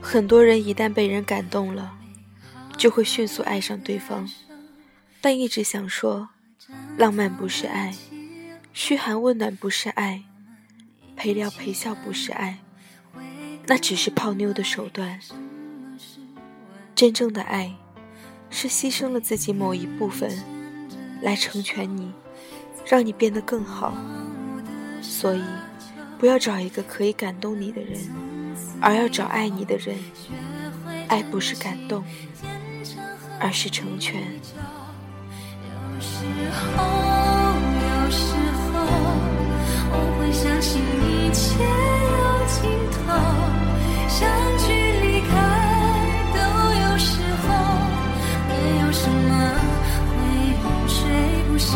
很多人一旦被人感动了就会迅速爱上对方但一直想说浪漫不是爱嘘寒问暖不是爱陪聊陪笑不是爱那只是泡妞的手段。真正的爱是牺牲了自己某一部分来成全你。让你变得更好。所以，不要找一个可以感动你的人。而要找爱你的人，爱不是感动，而是成全。有时候，有时候，我会相信一切有尽头，相聚离开都有时候，没有什么会永垂不朽。